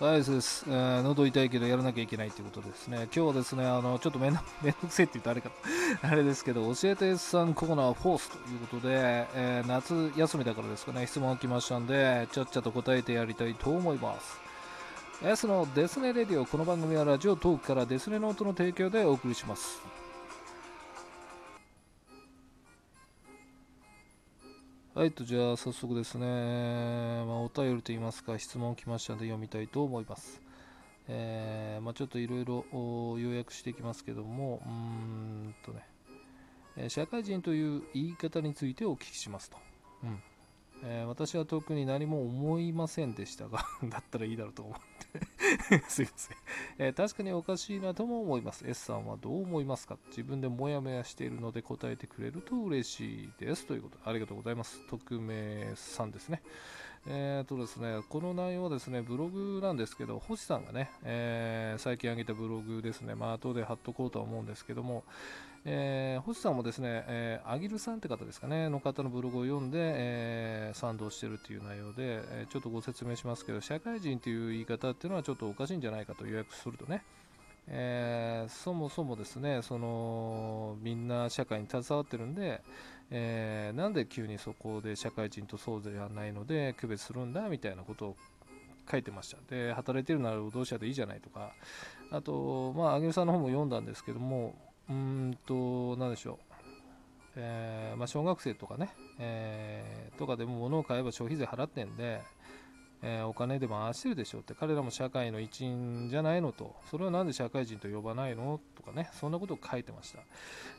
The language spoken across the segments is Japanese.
はい、そうです。えー喉痛いけどやらなきゃいけないということですね。今日はですね、あの、ちょっとめんど めんどくせえって言うとあれか、あれですけど、教えて S さんコーナーフォースということで、えー夏休みだからですかね、質問が来ましたんで、ちゃっちゃと答えてやりたいと思います。S のデスネレディオ、この番組はラジオトークからデスネノートの提供でお送りします。はい、とじゃあ早速ですね、まあ、お便りといいますか質問来ましたので読みたいと思います。えーまあ、ちょっといろいろ要約していきますけども、うんとね、社会人という言い方についてお聞きしますと。うんえー私は特に何も思いませんでしたが、だったらいいだろうと思って、すいません、えー確かにおかしいなとも思います。S さんはどう思いますか？自分でモヤモヤしているので答えてくれると嬉しいです。ということで、ありがとうございます。匿名さんですね。えーとですね、この内容はですね、ブログなんですけど、星さんがね、えー最近上げたブログですね、まあ後で貼っとこうとは思うんですけども、えー星さんもですね、えーアギルさんって方ですかね、の方のブログを読んで、えー賛同してるっていう内容で、えーちょっとご説明しますけど、社会人という言い方っていうのはちょっとおかしいんじゃないかと予約するとね、えーそもそもですね、そのみんな社会に携わってるんで、えーなんで急にそこで社会人とそうではないので区別するんだみたいなことを書いてました。で、働いてるなら労働者でいいじゃないとか、あと、まあ、あげるさんの方も読んだんですけども、うんと、なんでしょう。えーまあ、小学生とかね、えーとかでも物を買えば消費税払ってんで、えーお金で回してるでしょって彼らも社会の一員じゃないのとそれはなんで社会人と呼ばないのとかねそんなことを書いてました、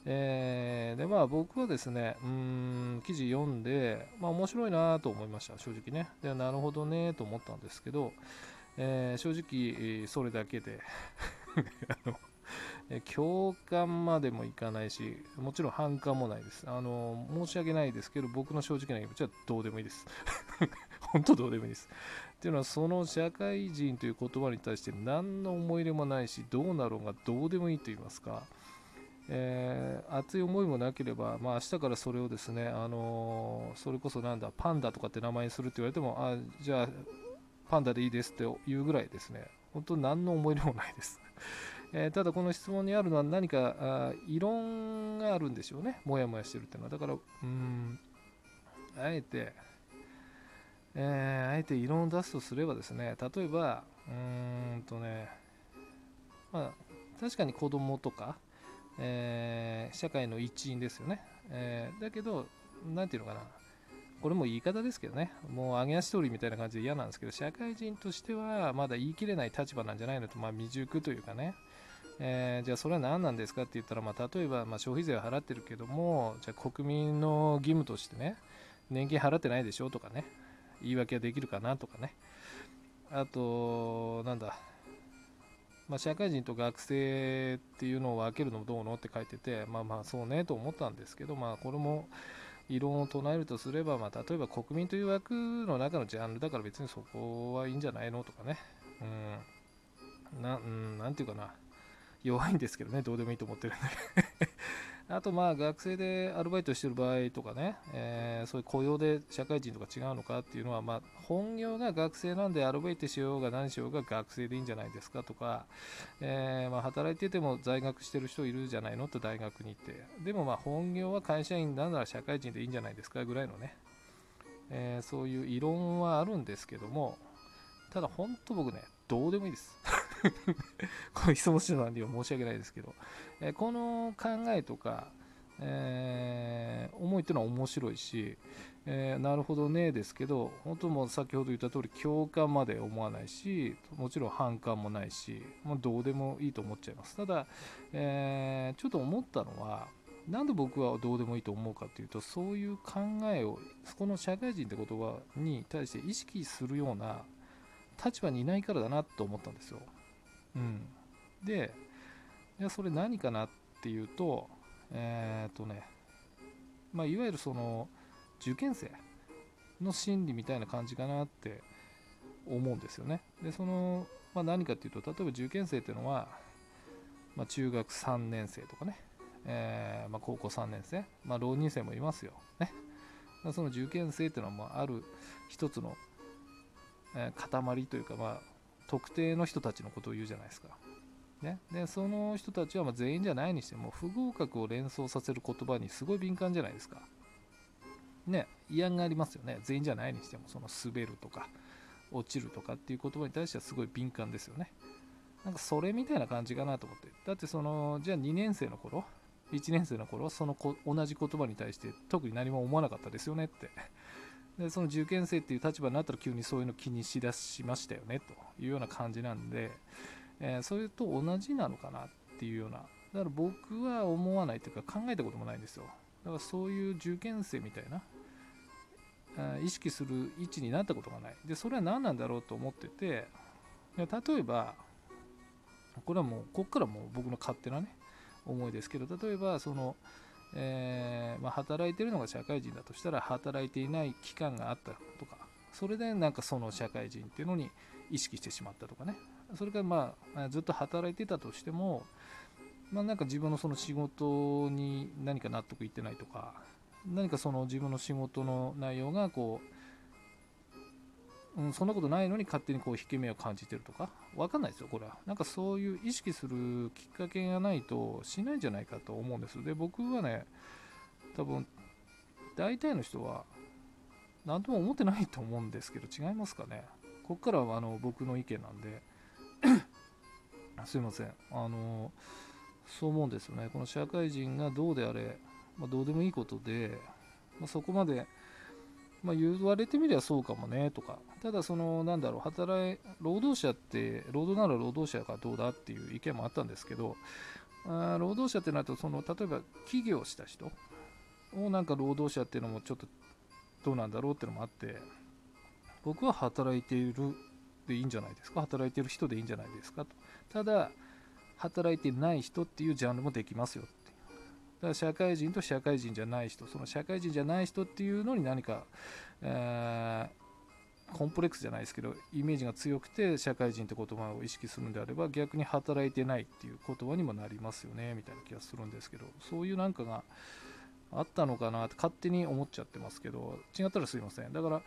えーでまあ僕はですねうん記事読んでまあ面白いなと思いました正直ね。でなるほどねと思ったんですけど、えー正直それだけで あの共感までもいかないしもちろん反感もないです。あの申し訳ないですけど僕の正直な気持ちはどうでもいいです。本当どうでもいいです。っていうのはその社会人という言葉に対して何の思い入れもないしどうなろうがどうでもいいと言いますか、えー熱い思いもなければ、まあ明日からそれをですね、あのーそれこそなんだパンダとかって名前にするって言われてもあじゃあパンダでいいですっていうぐらいですね。本当何の思い入れもないです。えただこの質問にあるのは何かあ異論があるんでしょうね。もやもやしてるっていうのは。だからうんあえて、えーあえて異論を出すとすればですね例えばうーんとねまあ確かに子供とか、えー社会の一員ですよね、えーだけどなんていうのかな。これも言い方ですけどね、もう揚げ足取りみたいな感じで嫌なんですけど、社会人としてはまだ言い切れない立場なんじゃないのと、まあ、未熟というかね、えーじゃあそれは何なんですかって言ったら、まあ、例えばまあ消費税は払ってるけども、じゃあ国民の義務としてね、年金払ってないでしょとかね、言い訳はできるかなとかね、あと、なんだ、まあ、社会人と学生っていうのを分けるのもどうのって書いてて、まあまあそうねと思ったんですけど、まあこれも異論を唱えるとすれば、まあ、例えば国民という枠の中のジャンルだから別にそこはいいんじゃないのとかね、うん、なうんなんていうかな、弱いんですけどね、どうでもいいと思ってるんで。あと、まあ、学生でアルバイトしてる場合とかね、えーそういう雇用で社会人とか違うのかっていうのは、まあ、本業が学生なんでアルバイトしようが何しようが学生でいいんじゃないですかとか、えーまあ、働いてても在学してる人いるじゃないのって大学に行って、でもまあ本業は会社員なんなら社会人でいいんじゃないですかぐらいのね、えーそういう異論はあるんですけども、ただ本当僕ね、どうでもいいです。こういう質問してたんで申し訳ないですけど、えーこの考えとか、えー思いっていうのは面白いし、えーなるほどねですけど、本当もう先ほど言った通り、共感まで思わないし、もちろん反感もないし、もうどうでもいいと思っちゃいます。ただ、えーちょっと思ったのは、なんで僕はどうでもいいと思うかっていうと、そういう考えを、この社会人って言葉に対して意識するような立場にいないからだなと思ったんですよ。うん、で、いやそれ何かなっていうと、えーっとね、まあ、いわゆるその受験生の心理みたいな感じかなって思うんですよね。で、その、まあ、何かっていうと、例えば受験生っていうのは、まあ、中学3年生とかね、えーま、高校3年生、まあ、浪人生もいますよ。ね。その受験生っていうのは、まあ、ある一つの、え塊というか、まあ、特定の人たちのことを言うじゃないですか。ね、でその人たちはま全員じゃないにしても不合格を連想させる言葉にすごい敏感じゃないですか。ね、嫌がありますよね。全員じゃないにしても、その滑るとか、落ちるとかっていう言葉に対してはすごい敏感ですよね。なんかそれみたいな感じかなと思って。だってその、じゃあ2年生の頃、1年生の頃、その同じ言葉に対して特に何も思わなかったですよねって。で、その受験生っていう立場になったら急にそういうの気にしだしましたよねというような感じなんで、えー、それと同じなのかなっていうような。だから僕は思わないというか考えたこともないんですよ。だからそういう受験生みたいな、意識する位置になったことがない。で、それは何なんだろうと思ってて、例えば、これはもう、ここからもう僕の勝手なね、思いですけど、例えば、その、えー、まあ、働いてるのが社会人だとしたら、働いていない期間があったとか、それでなんかその社会人っていうのに意識してしまったとかね、それからまあ、ずっと働いてたとしても、まあ、なんか自分のその仕事に何か納得いってないとか、何かその自分の仕事の内容がこう、うん、そんなことないのに勝手にこう引け目を感じてるとか、わかんないですよ、これは。なんかそういう意識するきっかけがないとしないんじゃないかと思うんです。で、僕はね、多分、大体の人は、何とも思ってないと思うんですけど、違いますかね。ここからはあの僕の意見なんで、すいません。あの、そう思うんですよね。この社会人がどうであれ、まあ、どうでもいいことで、まあ、そこまで、まあ、言われてみりゃそうかもねとか、ただその、なんだろう、働い、労働者って、労働なら労働者がどうだっていう意見もあったんですけど、あ労働者ってなると、その、例えば起業した人をなんか労働者っていうのもちょっとどうなんだろうっていうのもあって、僕は働いているでいいんじゃないですか、働いてる人でいいんじゃないですか？と。ただ、働いてない人っていうジャンルもできますよだから社会人と社会人じゃない人、その社会人じゃない人っていうのに何か、えー、コンプレックスじゃないですけど、イメージが強くて社会人って言葉を意識するんであれば、逆に働いてないっていう言葉にもなりますよね、みたいな気がするんですけど、そういうなんかがあったのかなって勝手に思っちゃってますけど、違ったらすいません。だから、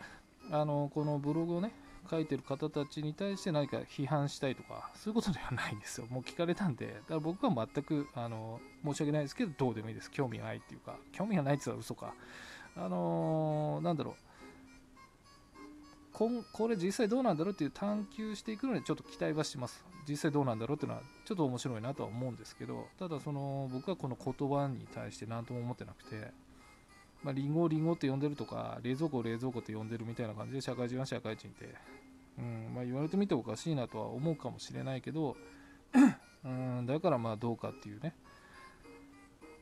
あのこのブログをね、書いてる方たちに対して何か批判したいとか、そういうことではないんですよ。もう聞かれたんで、だから僕は全く、あの、申し訳ないですけど、どうでもいいです。興味がないっていうか、興味がないって言ったら嘘か。あのー、なんだろう。ここれ実際どうなんだろうっていう探求していくのにちょっと期待はします。実際どうなんだろうっていうのはちょっと面白いなとは思うんですけど、ただその僕はこの言葉に対して何とも思ってなくて、まあ、リンゴをリンゴって呼んでるとか、冷蔵庫を冷蔵庫って呼んでるみたいな感じで、社会人は社会人って、うんまあ、言われてみておかしいなとは思うかもしれないけど、うん、だからまあどうかっていうね、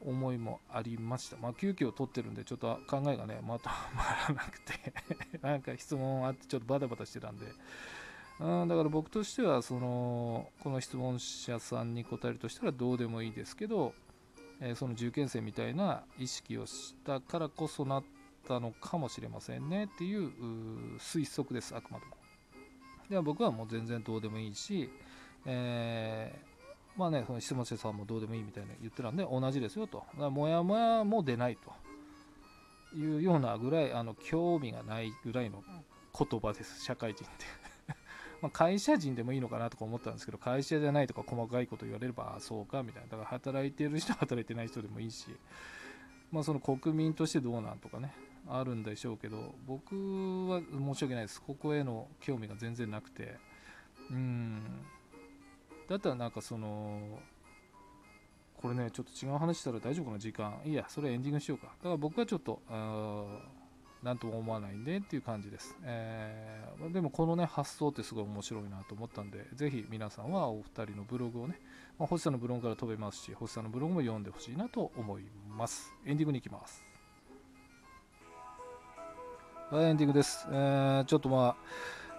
思いもありました。まあ、急遽取ってるんで、ちょっと考えがね、まとまらなくて なんか質問あって、ちょっとバタバタしてたんで、うん、だから僕としては、その、この質問者さんに答えるとしたらどうでもいいですけど、えその受験生みたいな意識をしたからこそなったのかもしれませんねっていう推測です、あくまでも。では僕はもう全然どうでもいいし、えー、まあね、その質問者さんもどうでもいいみたいな言ってたんで同じですよと。だからもやもやも出ないというようなぐらい、あの興味がないぐらいの言葉です、社会人って。まあ、会社人でもいいのかなとか思ったんですけど、会社じゃないとか細かいこと言われれば、あそうかみたいな。だから働いてる人、働いてない人でもいいし、まあ、その国民としてどうなんとかね、あるんでしょうけど、僕は申し訳ないです。ここへの興味が全然なくて、うん。だったらなんかその、これね、ちょっと違う話したら大丈夫かな、時間。いや、それエンディングしようか。だから僕はちょっと、何とも思わないんでっていう感じです。えー、でもこのね、発想ってすごい面白いなと思ったんで、ぜひ皆さんはお二人のブログをね、まあ、星さんのブログから飛べますし、星さんのブログも読んでほしいなと思います。エンディングに行きます。はい、エンディングです。えー、ちょっとまあ、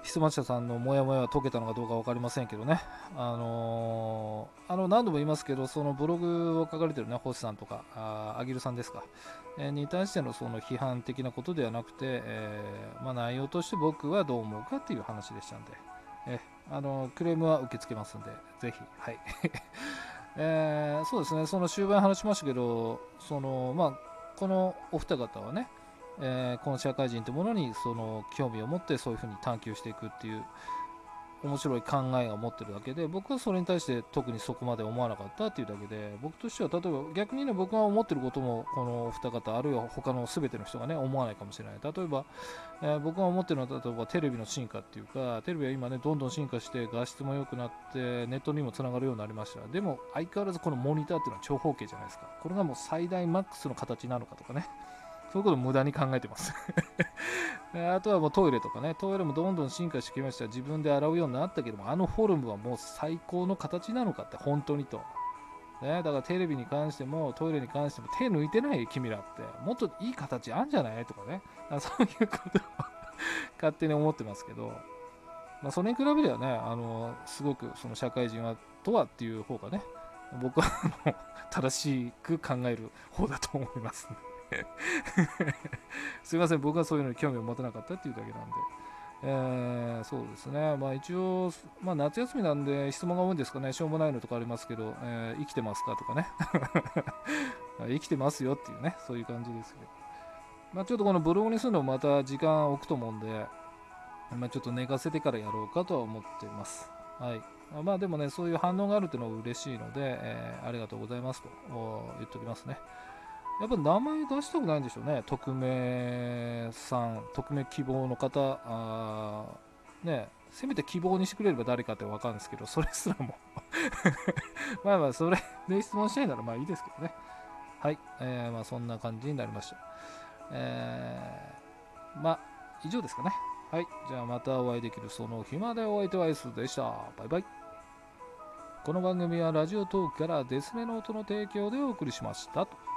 質問者さんのモヤモヤは解けたのかどうか分かりませんけどね、あのー、あの何度も言いますけど、そのブログを書かれてるね、星さんとか、あアギルさんですか、えー、に対してのその批判的なことではなくて、えー、まあ、内容として僕はどう思うかっていう話でしたんで、えあのクレームは受け付けますんで、ぜひ、はい。えー、そうですね、その終盤話しましたけど、そのまあ、このお二方はね、えー、この社会人というものにその興味を持ってそういうふうに探求していくっていう面白い考えを持ってるだけで僕はそれに対して特にそこまで思わなかったっていうだけで僕としては例えば逆にね僕が思ってることもこのお二方あるいは他の全ての人がね思わないかもしれない。例えば、えー、僕が思ってるのは例えばテレビの進化っていうかテレビは今ねどんどん進化して画質も良くなってネットにもつながるようになりました。でも相変わらずこのモニターっていうのは長方形じゃないですか。これがもう最大マックスの形なのかとかね。そういうこと無駄に考えてます。あとはもうトイレとかね、トイレもどんどん進化してきました。自分で洗うようになったけども、あのフォルムはもう最高の形なのかって、本当にと。ね、だからテレビに関してもトイレに関しても手抜いてない君らって。もっといい形あんじゃないとかね。そういうことを 勝手に思ってますけど、まあ、それに比べればねあのすごくその社会人はとはっていう方がね僕は正しく考える方だと思います、ね。すいません、僕はそういうのに興味を持たなかったっていうだけなんで。えー、そうですね、まあ、一応、まあ、夏休みなんで質問が多いんですかね、しょうもないのとかありますけど、えー、生きてますかとかね、生きてますよっていうね、そういう感じですけど、まあ、ちょっとこのブログにするのもまた時間置くと思うんで、まあ、ちょっと寝かせてからやろうかとは思っています。はい。まあでもね、そういう反応があるっていうのは嬉しいので、えー、ありがとうございますと言っておきますね。やっぱ名前出したくないんでしょうね、匿名さん、匿名希望の方、あね、せめて希望にしてくれれば誰かって分かるんですけど、それすらも まあまあ、それで質問したいならまあいいですけどね。はい、えー、まあそんな感じになりました。えー、まあ、以上ですかね。はい、じゃあまたお会いできるその日までお相手は S でした。バイバイ。この番組はラジオトークからデスメノートの提供でお送りしましたと。